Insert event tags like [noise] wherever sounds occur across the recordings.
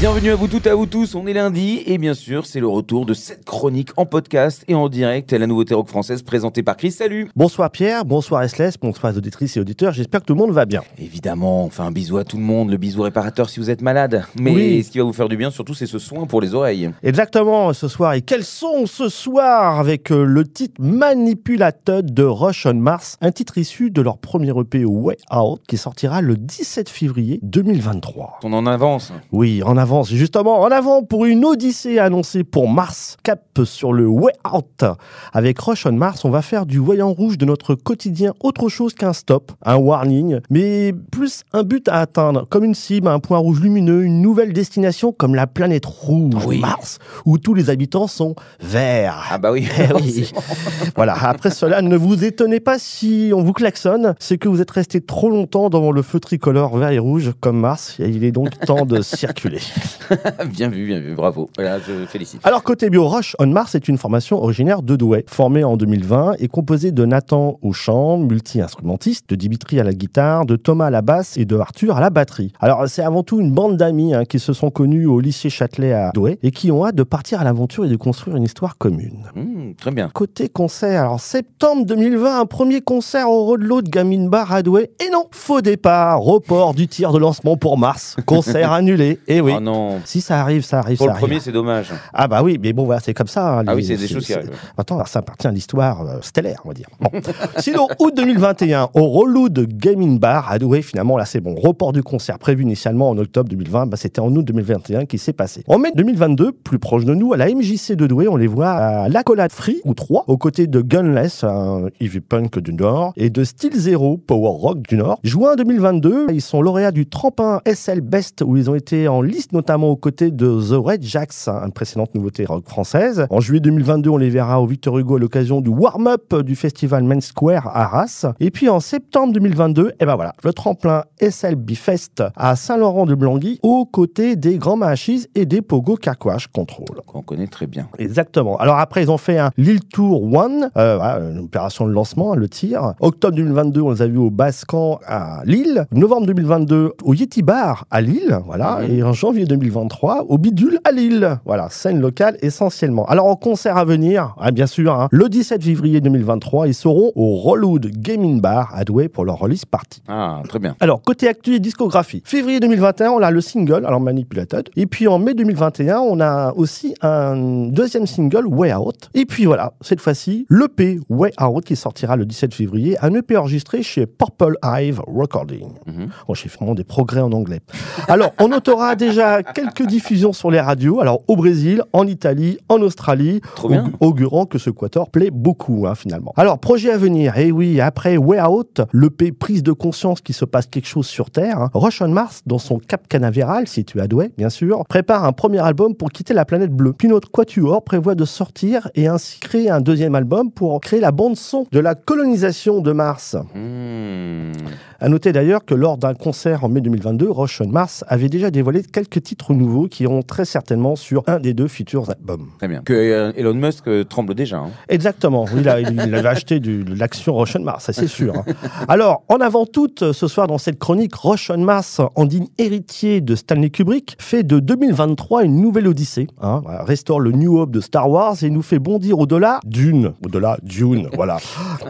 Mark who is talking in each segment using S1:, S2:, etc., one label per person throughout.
S1: Bienvenue à vous toutes à vous tous, on est lundi et bien sûr c'est le retour de cette chronique en podcast et en direct, la nouveauté rock française présentée par Chris, salut
S2: Bonsoir Pierre, bonsoir Restless, bonsoir auditrices et auditeurs, j'espère que tout le monde va bien.
S1: Évidemment, on fait un bisou à tout le monde, le bisou réparateur si vous êtes malade, mais
S2: Oui.
S1: ce qui va vous faire du bien surtout c'est ce soin pour les oreilles.
S2: Exactement, ce soir, et quels sont ce soir avec euh, le titre Manipulated de Rush on Mars, un titre issu de leur premier EP Way Out qui sortira le 17 février 2023.
S1: On en avance.
S2: Oui, en avance, justement, en avant pour une odyssée annoncée pour Mars, cap sur le Way Out. Avec Rush on Mars, on va faire du voyant rouge de notre quotidien autre chose qu'un stop, un warning, mais plus un but à atteindre, comme une cible, un point rouge lumineux, une nouvelle destination comme la planète rouge,
S1: Oui.
S2: Mars, où tous les habitants sont verts.
S1: Ah bah oui, [laughs]
S2: Eh oui. [laughs] voilà. Après cela, ne vous étonnez pas si on vous klaxonne, c'est que vous êtes resté trop longtemps devant le feu tricolore vert et rouge comme Mars, et il est donc temps de circuler. [laughs]
S1: bien vu, bien vu, bravo, voilà, je félicite.
S2: Alors côté bio, Rush on Mars est une formation originaire de Douai, formée en 2020 et composée de Nathan au chant, multi-instrumentiste, de Dimitri à la guitare, de Thomas à la basse et de Arthur à la batterie. Alors c'est avant tout une bande d'amis hein, qui se sont connus au lycée Châtelet à Douai et qui ont hâte de partir à l'aventure et de construire une histoire commune.
S1: Hmm, très bien.
S2: Côté concert, alors septembre 2020, un premier concert au Rodelot de Gamine Bar à Douai. Et non, faux départ, report du tir de lancement pour Mars, concert [laughs] annulé. Et oui.
S1: Oh non,
S2: Si ça arrive, ça arrive,
S1: pour
S2: ça
S1: le
S2: arrive.
S1: premier c'est dommage.
S2: Ah bah oui, mais bon, voilà, c'est comme ça. hein,
S1: Ah
S2: les-
S1: oui, c'est des choses qui arrivent.
S2: Attends, alors, ça appartient à l'histoire euh, stellaire, on va dire. Bon. [laughs] Sinon, août 2021, au Rolou de Gaming Bar à Douai, finalement, là, c'est bon. Report du concert prévu initialement en octobre 2020, bah, c'était en août 2021 qui s'est passé. En mai 2022, plus proche de nous, à la MJC de Douai, on les voit à l'Accolade Free, ou 3, aux côtés de Gunless, un heavy punk du Nord, et de Steel Zero, power rock du Nord. Juin 2022, ils sont lauréats du tremplin SL Best, où ils ont été en liste notamment aux côtés de The Red Jacks, une précédente nouveauté rock française. En juillet 2022, on les verra au Victor Hugo à l'occasion du warm-up du festival Main Square à Arras. Et puis en septembre 2022, et ben voilà, le tremplin SLB Fest à Saint-Laurent-de-Blangy, aux côtés des Grands Mahachis et des Pogo Carquash Control.
S1: Qu'on connaît très bien.
S2: Exactement. Alors après, ils ont fait un Lille Tour One, euh, une opération de lancement, hein, le tir. Octobre 2022, on les a vus au Bascan à Lille. Novembre 2022, au Yeti Bar à Lille, voilà. Et en janvier 2023, au Bidule à Lille. Voilà, scène locale essentiellement. Alors en concert à venir, ah, bien sûr, hein, le 17 février 2023, ils seront au Rollwood Gaming Bar à Douai pour leur release party.
S1: Ah, très bien.
S2: Alors, côté actu et discographie. Février 2021, on a le single, alors Manipulated. Et puis en mai 2021, on a aussi un deuxième single, Way Out. Et puis voilà, cette fois-ci, l'EP Way Out qui sortira le 17 février, un EP enregistré chez Purple Hive Recording. J'ai fait vraiment des progrès en anglais. Alors, on notera [laughs] déjà quelques diffusions sur les radios, alors au Brésil, en Italie, en Australie,
S1: Trop bien.
S2: au- augurant que ce quator plaît beaucoup, hein, finalement. Alors, projet à venir, et oui, après Way Out, l'EP prise de conscience qu'il se passe quelque chose sur Terre, hein, Rush on Mars, dans son Cap Canaveral, situé à Douai, bien sûr, prépare un premier album pour quitter la planète bleue. Puis notre Quatuor prévoit de sortir et ainsi créer un deuxième album pour créer la bande-son de la colonisation de Mars.
S1: Hmm.
S2: À noter d'ailleurs que lors d'un concert en mai 2022, Rush on Mars avait déjà dévoilé quelques titres nouveaux qui iront très certainement sur un des deux futurs albums.
S1: Très bien. Que euh, Elon Musk euh, tremble déjà. hein.
S2: Exactement, il, a- il avait [laughs] acheté de l'action Rush on Mars, ça c'est sûr. hein. Alors, en avant toute, ce soir dans cette chronique, Rush on Mars, en digne héritier de Stanley Kubrick, fait de 2023 une nouvelle odyssée, hein, restaure le New Hope de Star Wars et nous fait bondir au-delà d'une, au-delà Dune, [laughs] voilà.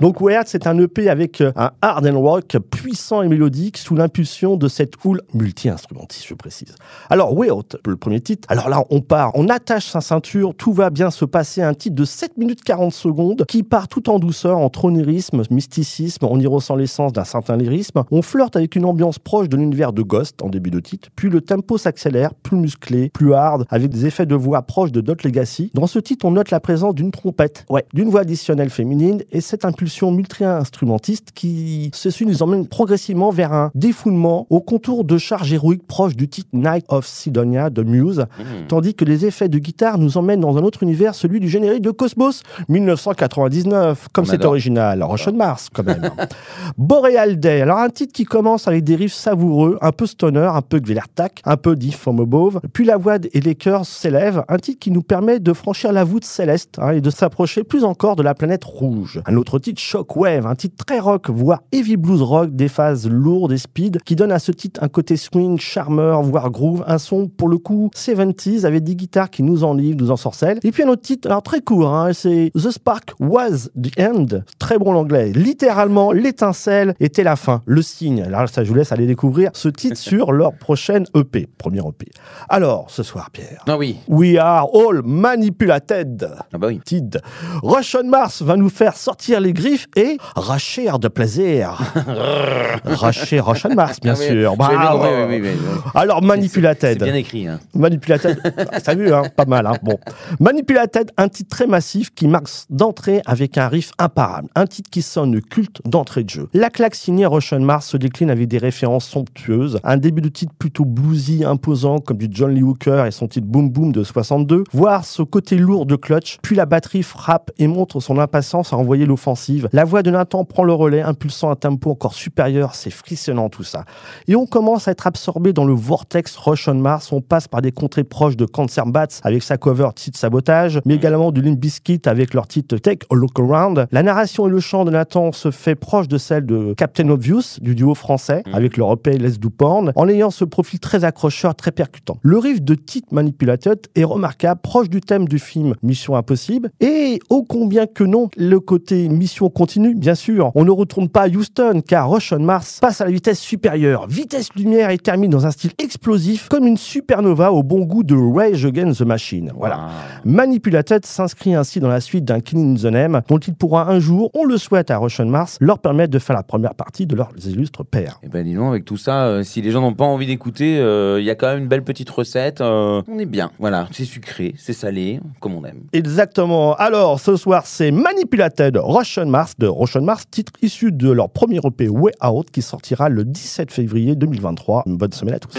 S2: Donc Weird, c'est un EP avec euh, un hard and rock puissant et mélodique sous l'impulsion de cette houle multi-instrumentiste, je précise. Alors Weird, le premier titre, alors là on part, on attache sa ceinture, tout va bien se passer, un titre de 7 minutes 40 secondes qui part tout en douceur, entre onirisme, mysticisme, on y ressent l'essence d'un certain lyrisme, on flirte avec une ambiance proche de l'univers de Ghost en début de titre, puis le tempo s'accélère, plus musclé, plus hard, avec des effets de voix proches de Dot Legacy. Dans ce titre, on note la présence d'une trompette, ouais, d'une voix additionnelle féminine et cette impulsion multi-instrumentiste qui, ceci nous emmène progressivement vers un défoulement au contour de charges héroïques proches du titre Night of Sidonia de Muse,
S1: Hmm.
S2: tandis que les effets de guitare nous emmènent dans un autre univers, celui du générique de Cosmos 1999, comme
S1: On
S2: c'est original, Rush on Mars quand même. [laughs] Boreal Day, alors un titre qui commence avec des riffs savoureux, un peu stoner, un peu Gvelertak, un peu Diff from Above, puis la voix et les chœurs s'élèvent, un titre qui nous permet de franchir la voûte céleste hein, et de s'approcher plus encore de la planète rouge. Un autre titre, Shockwave, un titre très rock, voire heavy blues rock, des phases lourdes et speed qui donnent à ce titre un côté swing, charmeur, voire groove, un son pour le coup 70s avec des guitares qui nous enlivent, nous ensorcellent. Et puis un autre titre, alors très court, hein, c'est The Spark Was the End, très bon l'anglais, littéralement l'étincelle était la fin, le signe. Alors ça je vous laisse aller découvrir ce titre [laughs] sur leur prochaine EP, première EP. Alors ce soir Pierre,
S1: Ah oui.
S2: We Are All Manipulated.
S1: Ah bah oui.
S2: Tid. Russian Mars va nous faire sortir les griffes et racher de plaisir. [laughs] racher Russian Mars, bien
S1: Ah oui,
S2: sûr. Bah,
S1: oui, oui.
S2: Alors,
S1: C'est
S2: Manipulated.
S1: bien écrit. Hein.
S2: Manipulated. [laughs] Ah, T'as vu, hein pas mal. Hein bon. Manipulated, un titre très massif qui marque d'entrée avec un riff imparable. Un titre qui sonne culte d'entrée de jeu. La claque signée Russian Mars se décline avec des références somptueuses. Un début de titre plutôt bluesy, imposant, comme du John Lee Hooker et son titre Boom Boom de 62. Voire ce côté lourd de clutch. Puis la batterie frappe et montre son impatience à envoyer l'offensive. La voix de Nathan prend le relais, impulsant un tempo encore supérieur. C'est frissonnant tout ça. Et on commence à être absorbé dans le vortex Rush on Mars. On passe par des contrées proches de Cancer Bats avec sa cover titre Sabotage, mais également du Limp Bizkit avec leur titre Take a Look Around. La narration et le chant de Nathan se fait proche de celle de Captain Obvious, du duo français, avec leur EP Let's Do Porn, en ayant ce profil très accrocheur, très percutant. Le riff de titre Manipulated est remarquable, proche du thème du film Mission Impossible, et ô combien que non, le côté mission continue, bien sûr. On ne retourne pas à Houston, car Rush on Mars passe à la vitesse supérieure, vitesse lumière et termine dans un style explosif, comme une supernova au bon goût de Rage Against the Machine. Voilà.
S1: Ah.
S2: Manipulated s'inscrit ainsi dans la suite d'un Killing the Name, dont il pourra un jour, on le souhaite à Rush on Mars, leur permettre de faire la première partie de leurs illustres pairs.
S1: Et ben dis donc, avec tout ça, euh, si les gens n'ont pas envie d'écouter, euh, il y a quand même une belle petite recette. euh, on est bien. Voilà, c'est sucré, c'est salé, comme on aime.
S2: Exactement. Alors, ce soir, c'est Manipulated Russian Mars de Russian Mars, titre issu de leur premier EP Way Out qui sortira le 17 février 2023. Une bonne semaine à tous.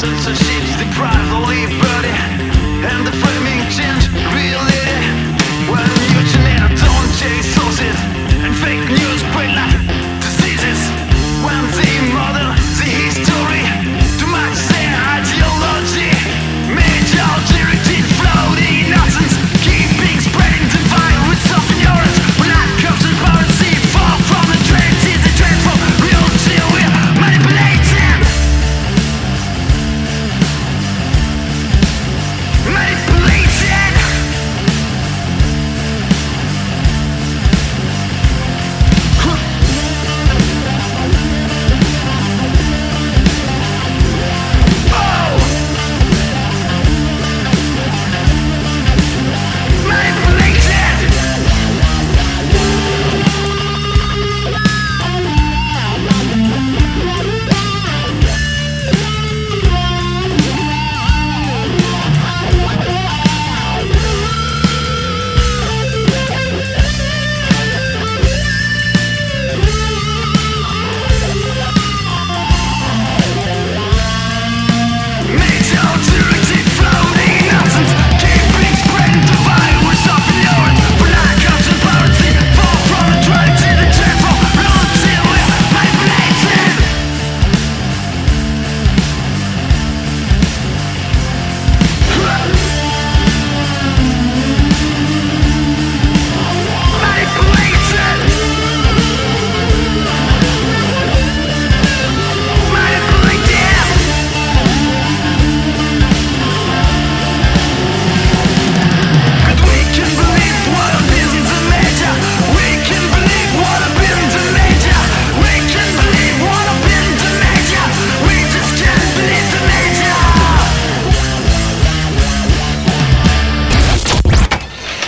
S3: So a the cry, the leaf.